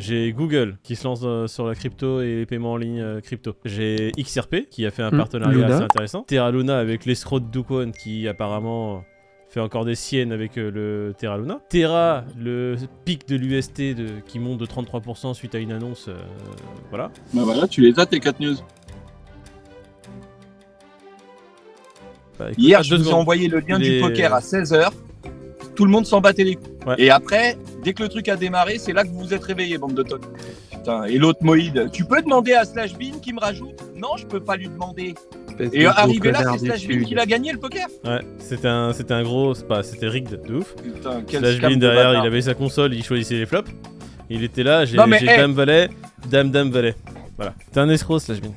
J'ai Google qui se lance euh, sur la crypto et les paiements en ligne euh, crypto. J'ai XRP qui a fait un Hmm, partenariat Luna. assez intéressant. Terra Luna avec l'escroc de Dukwon qui apparemment fait encore des siennes avec euh, le Terra Luna. Terra, le pic de l'UST de, qui monte de 33% suite à une annonce. euh, voilà. Bah voilà, tu les as tes 4 news. Bah, écoute, Hier, je vous ai envoyé le lien Les- du poker à 16h. Tout le monde s'en battait les couilles. Ouais. Et après, dès que le truc a démarré, c'est là que vous vous êtes réveillés, bande de tonnes. Putain, et l'autre Moïd, tu peux demander à Slash Bean qui me rajoute Non, je peux pas lui demander. Et arrivé là, c'est Slash Bean qui l'a gagné le poker. Ouais, c'était un, c'était un gros. c'est Pas, c'était rigged de ouf. Putain, quel Slash Bean de derrière, il avait sa console, il choisissait les flops. Il était là, j'ai Non, mais, j'ai hey. Dame Valet, Dame Dame Valet. Voilà. T'es un escroc, Slash Bean.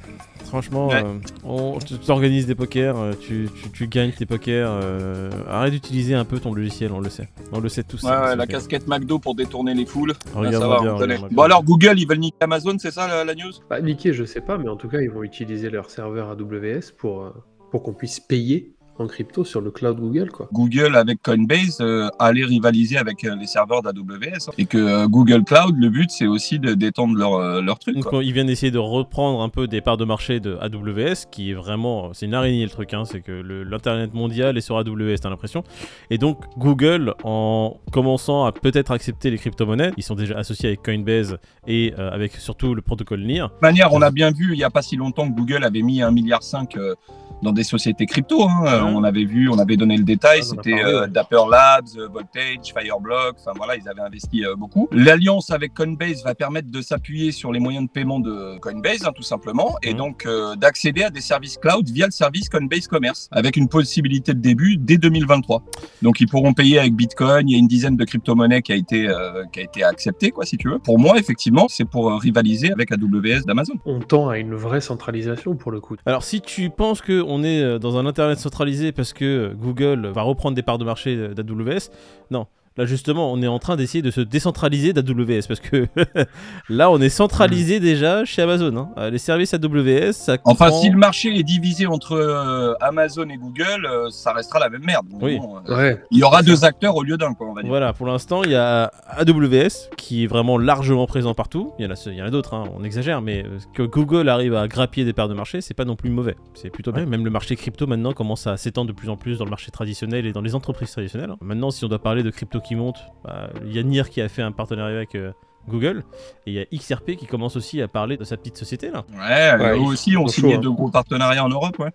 Franchement, Ouais. euh, on- tu t'organises des pokers, euh, tu, tu, tu gagnes tes pokers. euh, arrête d'utiliser un peu ton logiciel, on le sait. On le sait tous. Ouais, ça, ouais, la casquette McDo pour détourner les foules. Là, ça va, bien, on connaît. regarde-moi Bon alors Google, ils veulent niquer Amazon, c'est ça la, la news? Bah, niquer, je sais pas, mais en tout cas, ils vont utiliser leur serveur AWS pour, euh, pour qu'on puisse payer en crypto sur le cloud Google, quoi. Google avec Coinbase euh, allait rivaliser avec euh, les serveurs d'AWS. Et que euh, Google Cloud, le but c'est aussi de d'étendre leur, euh, leur truc. Donc, quoi. ils viennent d'essayer de reprendre un peu des parts de marché de AWS, qui est vraiment, c'est une araignée le truc, hein, c'est que l'internet mondial est sur AWS, t'as l'impression. Et donc Google, en commençant à peut-être accepter les crypto-monnaies, ils sont déjà associés avec Coinbase et euh, avec surtout le protocole NIR. De toute manière, on a bien vu il n'y a pas si longtemps que Google avait mis 1,5 milliard euh, dans des sociétés crypto. hein. Euh. On avait vu, on avait donné le détail. Ah, C'était euh. Dapper Labs, euh, Voltage, Fireblock. Enfin voilà, ils avaient investi euh, beaucoup. L'alliance avec Coinbase va permettre de s'appuyer sur les moyens de paiement de Coinbase, hein, tout simplement, et donc euh, d'accéder à des services cloud via le service Coinbase Commerce, avec une possibilité de début dès 2023. Donc ils pourront payer avec Bitcoin. Il y a une dizaine de crypto-monnaies qui a été euh, qui a été acceptée, quoi, si tu veux. Pour moi, effectivement, c'est pour rivaliser avec AWS d'Amazon. On tend à une vraie centralisation pour le coup. Alors si tu penses qu'on est euh, dans un internet centralisé parce que Google va reprendre des parts de marché d'AWS, non. Là justement, on est en train d'essayer de se décentraliser d'AWS parce que là, on est centralisé déjà chez Amazon. hein. Euh, Les services AWS, ça Enfin, comprend- si le marché est divisé entre euh, Amazon et Google, euh, ça restera la même merde. Oui. bon, euh, Ouais. il y aura deux acteurs au lieu d'un, quoi, on va dire. Voilà, pour l'instant, il y a AWS qui est vraiment largement présent partout. Il y en a, d'autres, hein, on exagère, mais que Google arrive à grappiller des parts de marché, c'est pas non plus mauvais. C'est plutôt bien. Même le marché crypto maintenant commence à s'étendre de plus en plus dans le marché traditionnel et dans les entreprises traditionnelles. Maintenant, si on doit parler de crypto qui monte, bah, il y a NIR qui a fait un partenariat avec euh, Google et il y a XRP qui commence aussi à parler de sa petite société là. Ouais, Ouais, eux ils aussi ont signé chauds, de hein. gros partenariats en Europe, ouais.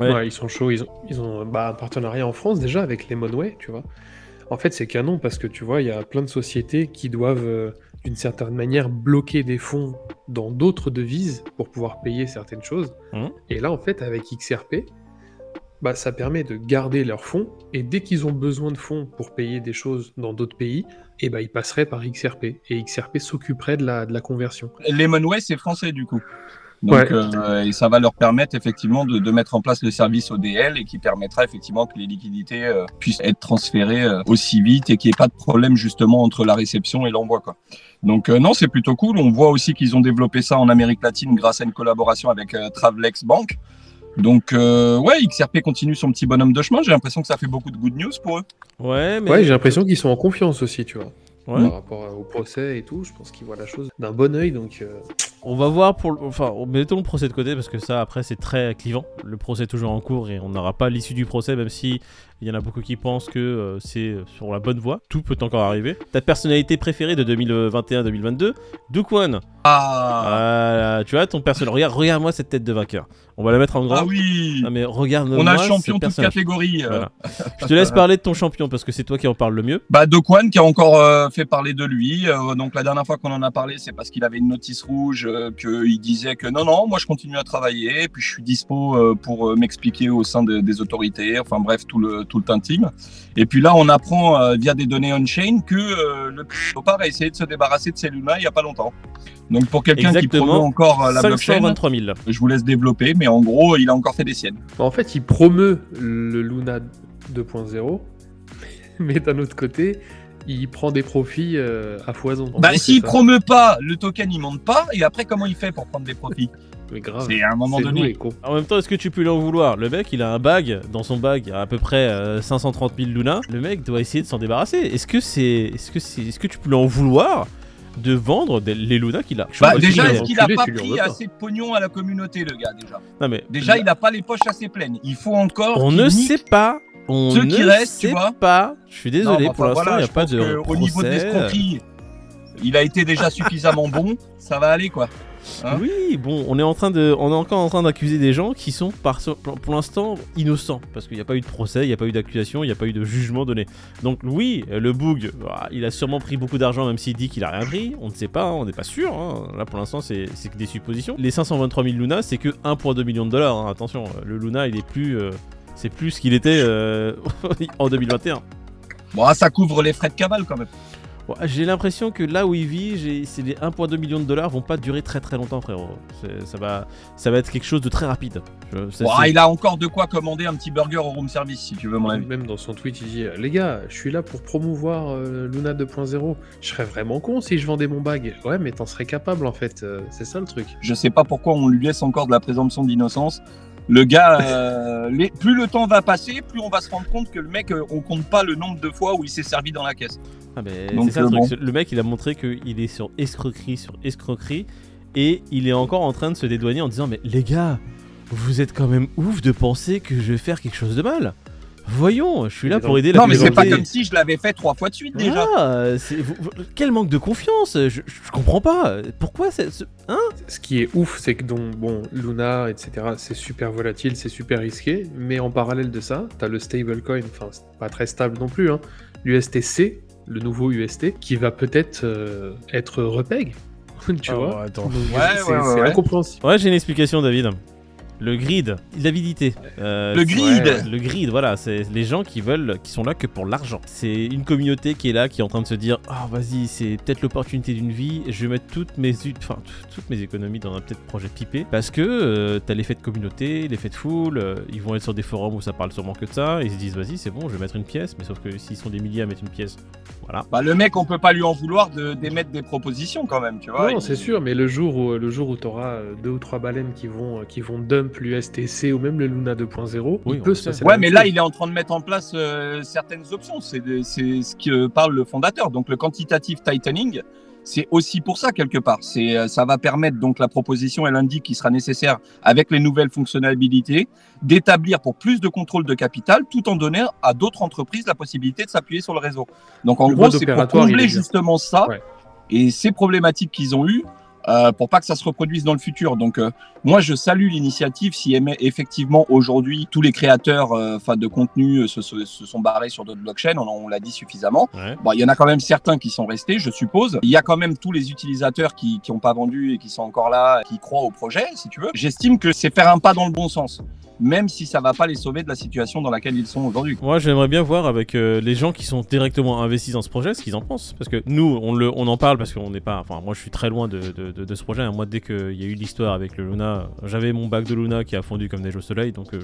Ouais. Ouais, ils sont chauds. Ils ont, ils ont bah, un partenariat en France déjà avec Lemonway, tu vois. En fait, c'est canon parce que tu vois, il y a plein de sociétés qui doivent, euh, d'une certaine manière, bloquer des fonds dans d'autres devises pour pouvoir payer certaines choses. Mhm. Et là, en fait, avec XRP, bah, ça permet de garder leurs fonds et dès qu'ils ont besoin de fonds pour payer des choses dans d'autres pays, et bah, ils passeraient par XRP et XRP s'occuperait de la, de la conversion. Lemonway, c'est français, du coup. Donc, Ouais. euh, et ça va leur permettre effectivement de, de mettre en place le service ODL et qui permettra effectivement que les liquidités euh, puissent être transférées euh, aussi vite et qu'il n'y ait pas de problème justement entre la réception et l'envoi. Quoi. Donc non, c'est plutôt cool. On voit aussi qu'ils ont développé ça en Amérique latine grâce à une collaboration avec Travelex Bank. Donc euh, ouais, XRP continue son petit bonhomme de chemin. J'ai l'impression que ça fait beaucoup de good news pour eux. Ouais, mais Ouais, j'ai l'impression qu'ils sont en confiance aussi, tu vois. Ouais. Par rapport au procès et tout, je pense qu'ils voient la chose d'un bon œil, donc euh, On va voir pour le... Enfin, mettons le procès de côté parce que ça, après, c'est très clivant. Le procès est toujours en cours et on n'aura pas l'issue du procès, même si il y en a beaucoup qui pensent que euh, c'est sur la bonne voie. Tout peut encore arriver. Ta personnalité préférée de 2021-2022, Duke One. Ah, Voilà, tu vois, ton personnage. Regarde, regarde-moi cette tête de vainqueur. On va la mettre en grand. ah oui, Ah, mais regarde-moi on a le champion toute catégorie. euh. Voilà. Je te laisse parler de ton champion parce que c'est toi qui en parle le mieux. Bah, Dokwan qui a encore euh, fait parler de lui. Euh, donc la dernière fois qu'on en a parlé, c'est parce qu'il avait une notice rouge, euh, qu'il disait que non, non, moi je continue à travailler, puis je suis dispo euh, pour euh, m'expliquer au sein de- des autorités. Enfin bref, tout le tout le team. Et puis là, on apprend euh, via des données on-chain que euh, le Cryptopar a essayé de se débarrasser de ses Luna il y a pas longtemps. Donc pour quelqu'un qui promeut encore euh, la blockchain, 523 000. je vous laisse développer, mais en gros, il a encore fait des siennes. Bah, En fait, il promeut le Luna 2.0, mais d'un autre côté, il prend des profits euh, à foison. En Bah, s'il promeut pas, le token il monte pas, et après comment il fait pour prendre des profits Mais grave. C'est à un moment donné. En même temps, est-ce que tu peux lui en vouloir? Le mec, il a un bag. Dans son bag, il y a à peu près euh, 530 000 Luna. Le mec doit essayer de s'en débarrasser. Est-ce que c'est, est-ce que c'est, est-ce que tu peux lui en vouloir de vendre des- les Luna qu'il a? Bah, Bah, déjà, est-ce qu'il a pas pris assez de pognon à la communauté, le gars, déjà? Non, mais Déjà, il a pas les poches assez pleines. Il faut encore. on ne nique- sait pas. On Ceux ne qui restent, tu sait vois. pas. Je suis Non, désolé, pour l'instant, il voilà, n'y a pas de Au niveau de l'escroquerie, il a été déjà suffisamment bon. Ça va aller, quoi. Hein oui, bon, on est en train de, on est encore en train d'accuser des gens qui sont par, pour l'instant innocents parce qu'il n'y a pas eu de procès, il n'y a pas eu d'accusation, il n'y a pas eu de jugement donné. Donc oui, le bug, bah, il a sûrement pris beaucoup d'argent même s'il dit qu'il a rien pris. On ne sait pas, hein, on n'est pas sûr. hein. Là pour l'instant c'est c'est que des suppositions. Les 523 000 Luna, c'est que 1,2 million de dollars. hein. Attention, le Luna il est plus, euh, c'est plus ce qu'il était euh, en 2021. Bon, ah, ça couvre les frais de cabale, quand même. Bon, j'ai l'impression que là où il vit, j'ai- c'est les 1,2 million de dollars vont pas durer très très longtemps, frérot. Ça va, ça va être quelque chose de très rapide. Je- ça, Bon, c'est- ah, il a encore de quoi commander un petit burger au room service, si tu veux, mon avis. Même dans son tweet, il dit Les gars, je suis là pour promouvoir euh, Luna 2.0. Je serais vraiment con si je vendais mon bag. Ouais, mais t'en serais capable en fait. euh, c'est ça le truc. Je sais pas pourquoi on lui laisse encore de la présomption d'innocence. Le gars, euh, les- plus le temps va passer, plus on va se rendre compte que le mec, euh, on compte pas le nombre de fois où il s'est servi dans la caisse. Ah, mais Donc, ça le euh, truc. Le mec, il a montré qu'il est sur escroquerie sur escroquerie et il est encore en train de se dédouaner en disant Mais les gars, vous êtes quand même ouf de penser que je vais faire quelque chose de mal. Voyons, je suis là pour aider la Non, mais c'est pas comme si je l'avais fait trois fois de suite déjà. Ah, c'est- vous- vous- quel manque de confiance je, comprends pas. Pourquoi c'est- ce- Hein Ce qui est ouf, c'est que donc, bon, Luna, etc., c'est super volatile, c'est super risqué. Mais en parallèle de ça, t'as le stablecoin, enfin, c'est pas très stable non plus, hein, l'USTC, le nouveau UST, qui va peut-être euh, être repeg. tu Ah, vois attends. Donc, Ouais, c'est ouais, ouais, c'est ouais. incompréhensible. Ouais, j'ai une explication, David. Le grid, l'avidité. Euh, Le grid. Ouais. Le grid, voilà, c'est les gens qui veulent, qui sont là que pour l'argent. C'est une communauté qui est là, qui est en train de se dire, ah vas-y, c'est peut-être l'opportunité d'une vie. Je vais mettre toutes mes, enfin toutes mes économies dans un peut-être projet pipé, parce que euh, t'as l'effet de communauté, l'effet de foule. euh, ils vont être sur des forums où ça parle sûrement que de ça. Ils se disent, vas-y, c'est bon, je vais mettre une pièce. Mais sauf que s'ils sont des milliers à mettre une pièce, voilà. Bah, le mec, on peut pas lui en vouloir de d'émettre des propositions quand même, tu vois. non, Il- c'est sûr, mais le jour où, le jour où tu auras deux ou trois baleines qui vont, qui vont dump l'USTC ou même le Luna 2.0, Oui, il on peut se passer Ouais, mais là, il est en train de mettre en place euh, certaines options. C'est de- c'est ce que parle le fondateur. Donc, le quantitative tightening, c'est aussi pour ça quelque part. C'est euh, ça va permettre donc la proposition, elle indique qu'il sera nécessaire avec les nouvelles fonctionnalités d'établir pour plus de contrôle de capital, tout en donnant à d'autres entreprises la possibilité de s'appuyer sur le réseau. Donc, en Le gros, c'est pour combler justement ça Ouais. et ces problématiques qu'ils ont eues. Euh, pour pas que ça se reproduise dans le futur. Donc, euh, moi, je salue l'initiative si effectivement aujourd'hui tous les créateurs euh, enfin de contenu euh, se, se- se sont barrés sur d'autres blockchains, on, on l'a dit suffisamment. Ouais. Bon, il y en a quand même certains qui sont restés, je suppose. Il y a quand même tous les utilisateurs qui n'ont pas vendu et qui sont encore là, qui croient au projet, si tu veux. J'estime que c'est faire un pas dans le bon sens, même si ça va pas les sauver de la situation dans laquelle ils sont aujourd'hui. Moi, j'aimerais bien voir avec euh, les gens qui sont directement investis dans ce projet ce qu'ils en pensent. Parce que nous, on, le, on en parle parce qu'on n'est pas. Enfin, moi, je suis très loin de, de, ce projet. Moi, dès qu'il y a eu l'histoire avec le Luna, j'avais mon bac de Luna qui a fondu comme neige au soleil. Donc, euh,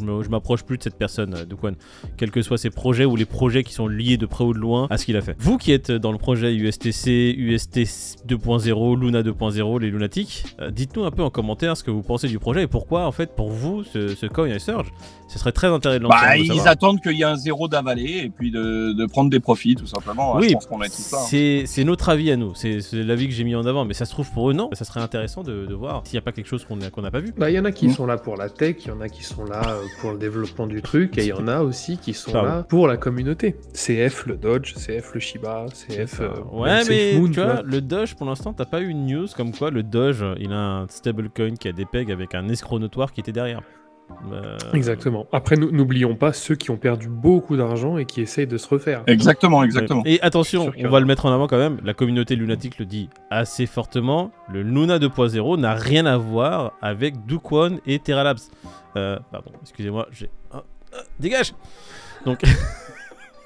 je, m'approche plus de cette personne, euh, de Quan. Quels que soient ses projets ou les projets qui sont liés de près ou de loin à ce qu'il a fait. Vous qui êtes dans le projet USTC, UST 2.0, Luna 2.0, les lunatiques, euh, dites-nous un peu en commentaire ce que vous pensez du projet et pourquoi, en fait, pour vous, ce coin et Surge, ce serait très intéressant de lancer. Bah, ils savoir. attendent qu'il y ait un zéro d'avalé et puis de, de prendre des profits, tout simplement. Oui, je pense qu'on est tout ça. hein. C'est notre avis à nous, c'est l'avis que j'ai mis en avant, mais ça se trouve pour eux non. Ça serait intéressant de, de voir s'il n'y a pas quelque chose qu'on n'a pas vu. Bah, il y en a qui Mm. sont là pour la tech, il y en a qui sont là euh, pour le développement du truc, et il y en a aussi qui sont Pardon. là pour la communauté. CF le Dodge, CF le Shiba, CF. euh, ouais, même mais SafeMoon, tu vois, le Doge pour l'instant, t'as pas eu une news comme quoi le Doge il a un stablecoin qui a des pegs avec un escroc notoire qui était derrière. Euh, Exactement. Après, nous- n'oublions pas ceux qui ont perdu beaucoup d'argent et qui essayent de se refaire. Exactement, exactement. Et attention, on va le mettre en avant quand même, la communauté lunatique le dit assez fortement, le Luna 2.0 n'a rien à voir avec Dukwon et Terra Labs. Euh, pardon, excusez-moi, j'ai... dégage Donc,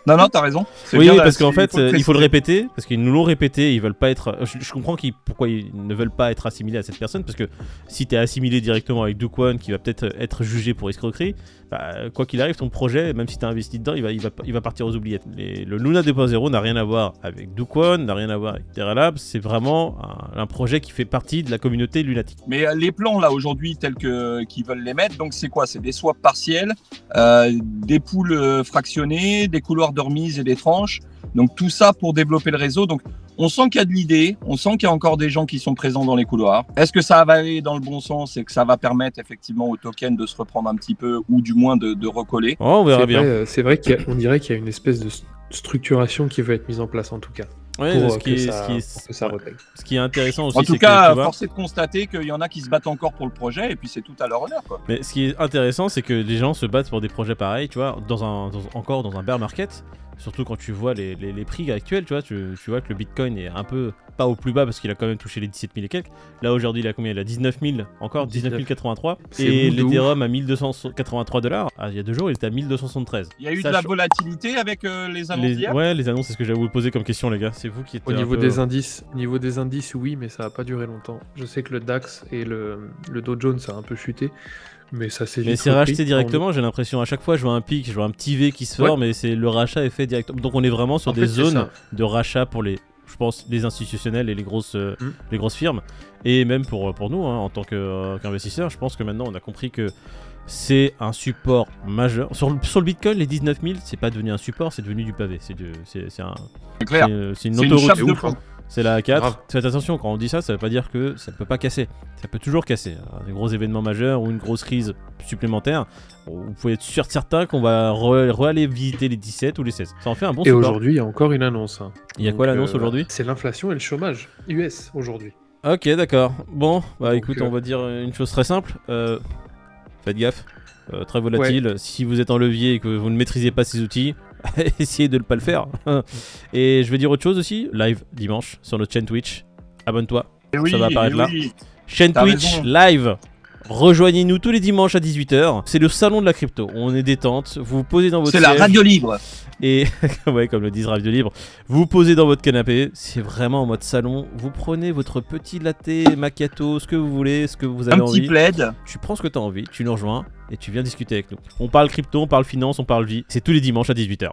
Non, non, t'as raison. Oui, bien, parce qu'en fait, il faut le répéter, parce qu'ils nous l'ont répété, ils veulent pas être. Je, je comprends pourquoi ils ne veulent pas être assimilés à cette personne, parce que si t'es assimilé directement avec Dukwon, qui va peut-être être jugé pour escroquerie, bah, quoi qu'il arrive, ton projet, même si t'as investi dedans, il va, il va, il va partir aux oubliettes. Les- le Luna 2.0 n'a rien à voir avec Dukwon, n'a rien à voir avec Terra Labs, c'est vraiment un, un projet qui fait partie de la communauté lunatique. Mais euh, les plans là aujourd'hui tels que qu'ils veulent les mettre, donc c'est quoi? C'est des swaps partiels, euh, des poules euh, fractionnées, des couloirs de remise et des tranches. Donc tout ça pour développer le réseau. Donc On sent qu'il y a de l'idée, on sent qu'il y a encore des gens qui sont présents dans les couloirs. Est-ce que ça va aller dans le bon sens et que ça va permettre effectivement au token de se reprendre un petit peu ou du moins de, de recoller? Oh, on verra C'est bien. vrai, euh, C'est vrai qu'on dirait qu'il y a une espèce de structuration qui va être mise en place en tout cas. Ouais, pour, ce, qui est, ça, ce, qui est, pour que ça ouais. repelle. ce qui est intéressant aussi, En tout c'est cas, que, force est de constater qu'il y en a qui se battent encore pour le projet et puis c'est tout à leur honneur. Quoi. Mais ce qui est intéressant, c'est que les gens se battent pour des projets pareils, tu vois, dans un, dans- encore dans un bear market. Surtout quand tu vois les, les- les prix actuels, tu vois, tu, tu vois que le Bitcoin est un peu pas au plus bas parce qu'il a quand même touché les 17 000 et quelques. Là aujourd'hui, il a combien? Il a 19 000 encore, 19 19 083. C'est Et l'Ethereum à 1283 dollars. Ah, il y a deux jours, il était à 1273. Il y a eu Ça de la volatilité avec euh, les annonces Les, ouais, les annonces, c'est ce que j'allais vous poser comme question, les gars. C'est vous qui êtes Au niveau peu- des indices, au niveau des indices, oui, mais ça va pas durer longtemps. Je sais que le DAX et le, le Dow Jones ça a un peu chuté, mais ça s'est Mais vite c'est racheté directement, j'ai l'impression. À chaque fois, je vois un pic, je vois un petit V qui se Ouais. forme et c'est le rachat est fait directement. Donc on est vraiment sur En des fait, zones de rachat pour les, je pense, les institutionnels et les grosses, euh, Mm. les grosses firmes. Et même pour, pour nous, hein, en tant que, euh, qu'investisseurs, je pense que maintenant on a compris que c'est un support majeur. Sur le, sur le Bitcoin, les 19 000, c'est pas devenu un support, c'est devenu du pavé. C'est un- euh, une une autoroute. chape de plomb. C'est la A4. Grave. Faites attention, quand on dit ça, ça veut pas dire que ça ne peut pas casser. Ça peut toujours casser. Un des gros événements majeurs ou une grosse crise supplémentaire, vous pouvez être sûr certain qu'on va re- re-aller visiter les 17 ou les 16. Ça en fait un bon Et aujourd'hui, il y a encore une annonce. hein. Il y a Donc, quoi l'annonce euh, aujourd'hui? C'est l'inflation et le chômage US aujourd'hui. Ok, d'accord. Bon, bah Donc, écoute, euh, on va dire une chose très simple. Euh, faites gaffe. Euh, très volatile. Si vous êtes en levier et que vous ne maîtrisez pas ces outils, essayez de ne pas le faire. et je vais dire autre chose aussi. Live dimanche sur notre chaîne Twitch. Abonne-toi. Et oui, va apparaître et là. oui. Chaîne Twitch raison. live. Rejoignez-nous tous les dimanches à 18h. C'est le salon de la crypto. On est détente. Vous vous posez dans votre C'est la radio libre. et ouais, comme le disent Radio Libre, vous vous posez dans votre canapé. C'est vraiment en mode salon. Vous prenez votre petit latte, macchiato, ce que vous voulez, ce que vous avez Un petit envie. plaid. Tu prends ce que tu as envie, tu nous rejoins et tu viens discuter avec nous. On parle crypto, on parle finance, on parle vie. C'est tous les dimanches à 18h.